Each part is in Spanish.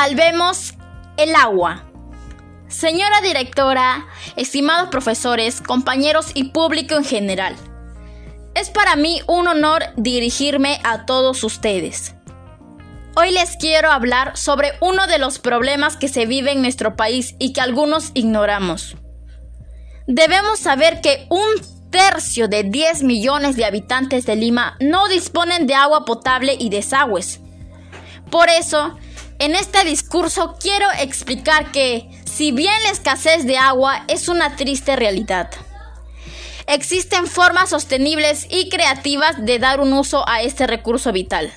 Salvemos el agua. Señora directora, estimados profesores, compañeros y público en general, es para mí un honor dirigirme a todos ustedes. Hoy les quiero hablar sobre uno de los problemas que se vive en nuestro país y que algunos ignoramos. Debemos saber que un tercio de 10 millones de habitantes de Lima no disponen de agua potable y desagües. Por eso, en este discurso quiero explicar que, si bien la escasez de agua es una triste realidad, existen formas sostenibles y creativas de dar un uso a este recurso vital.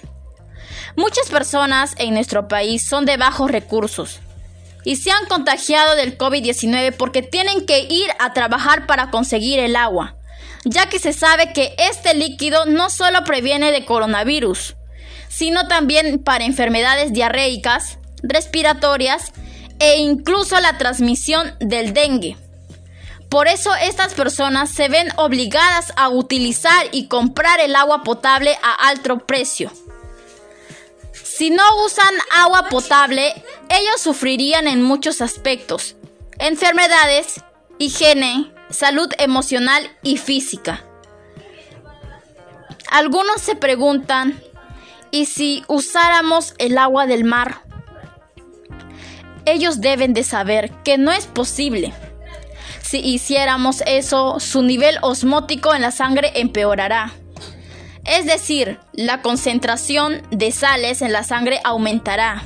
Muchas personas en nuestro país son de bajos recursos y se han contagiado del COVID-19 porque tienen que ir a trabajar para conseguir el agua, ya que se sabe que este líquido no solo previene de coronavirus, sino también para enfermedades diarreicas, respiratorias e incluso la transmisión del dengue. Por eso estas personas se ven obligadas a utilizar y comprar el agua potable a alto precio. Si no usan agua potable, ellos sufrirían en muchos aspectos, enfermedades, higiene, salud emocional y física. Algunos se preguntan, ¿y si usáramos el agua del mar? Ellos deben de saber que no es posible. Si hiciéramos eso, su nivel osmótico en la sangre empeorará. Es decir, la concentración de sales en la sangre aumentará.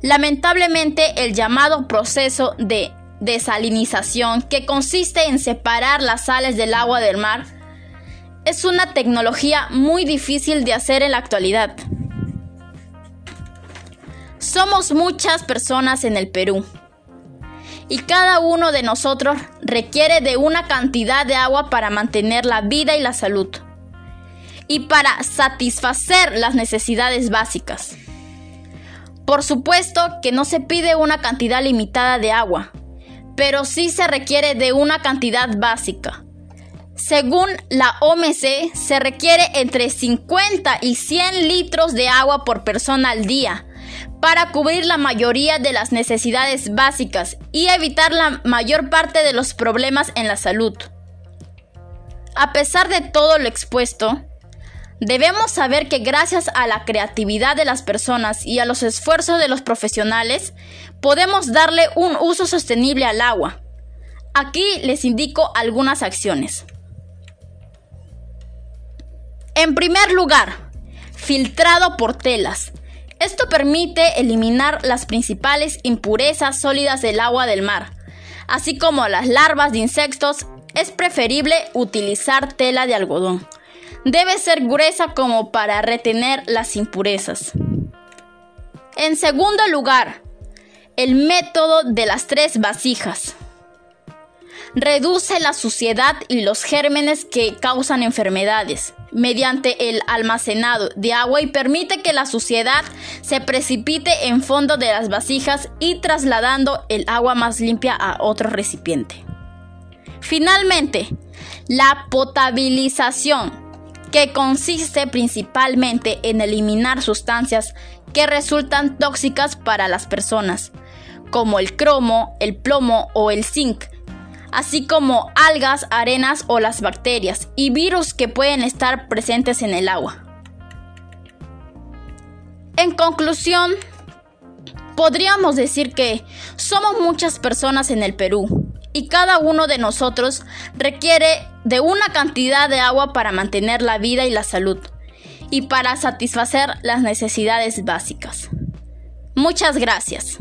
Lamentablemente, el llamado proceso de desalinización, que consiste en separar las sales del agua del mar, es una tecnología muy difícil de hacer en la actualidad. Somos muchas personas en el Perú y cada uno de nosotros requiere de una cantidad de agua para mantener la vida y la salud y para satisfacer las necesidades básicas. Por supuesto que no se pide una cantidad limitada de agua, pero sí se requiere de una cantidad básica. Según la OMC, se requiere entre 50 y 100 litros de agua por persona al día para cubrir la mayoría de las necesidades básicas y evitar la mayor parte de los problemas en la salud. A pesar de todo lo expuesto, debemos saber que gracias a la creatividad de las personas y a los esfuerzos de los profesionales, podemos darle un uso sostenible al agua. Aquí les indico algunas acciones. En primer lugar, filtrado por telas. Esto permite eliminar las principales impurezas sólidas del agua del mar, así como las larvas de insectos. Es preferible utilizar tela de algodón. Debe ser gruesa como para retener las impurezas. En segundo lugar, el método de las tres vasijas reduce la suciedad y los gérmenes que causan enfermedades mediante el almacenado de agua y permite que la suciedad se precipite en fondo de las vasijas y trasladando el agua más limpia a otro recipiente. Finalmente, la potabilización, que consiste principalmente en eliminar sustancias que resultan tóxicas para las personas, como el cromo, el plomo o el zinc, así como algas, arenas o las bacterias y virus que pueden estar presentes en el agua. En conclusión, podríamos decir que somos muchas personas en el Perú y cada uno de nosotros requiere de una cantidad de agua para mantener la vida y la salud y para satisfacer las necesidades básicas. Muchas gracias.